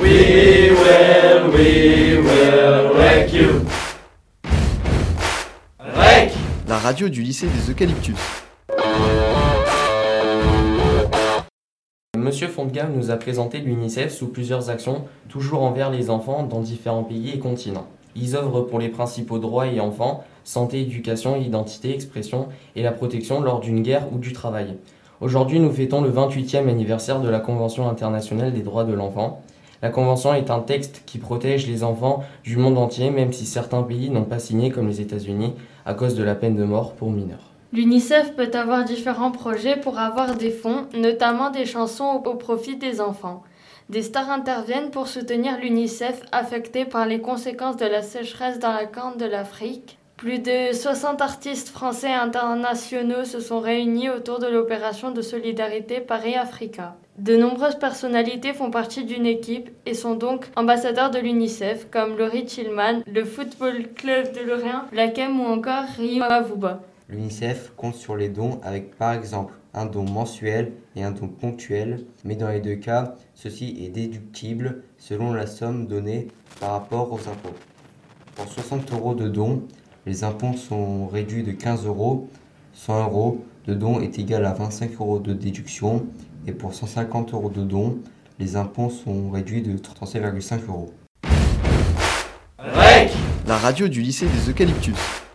We will, we will wreck you. Wreck La radio du lycée des Eucalyptus. Monsieur Fontgam nous a présenté l'UNICEF sous plusieurs actions, toujours envers les enfants dans différents pays et continents. Ils œuvrent pour les principaux droits et enfants, santé, éducation, identité, expression et la protection lors d'une guerre ou du travail. Aujourd'hui, nous fêtons le 28e anniversaire de la Convention internationale des droits de l'enfant. La Convention est un texte qui protège les enfants du monde entier, même si certains pays n'ont pas signé, comme les États-Unis, à cause de la peine de mort pour mineurs. L'UNICEF peut avoir différents projets pour avoir des fonds, notamment des chansons au profit des enfants. Des stars interviennent pour soutenir l'UNICEF affecté par les conséquences de la sécheresse dans la corne de l'Afrique. Plus de 60 artistes français et internationaux se sont réunis autour de l'opération de solidarité Paris-Africa. De nombreuses personnalités font partie d'une équipe et sont donc ambassadeurs de l'UNICEF, comme Laurie Tillman, le Football Club de Lorient, l'AKEM ou encore Rio Avuba. L'UNICEF compte sur les dons avec par exemple un don mensuel et un don ponctuel, mais dans les deux cas, ceci est déductible selon la somme donnée par rapport aux impôts. Pour 60 euros de dons, les impôts sont réduits de 15 euros, 100 euros de dons est égal à 25 euros de déduction, et pour 150 euros de dons, les impôts sont réduits de 37,5 euros. La radio du lycée des Eucalyptus.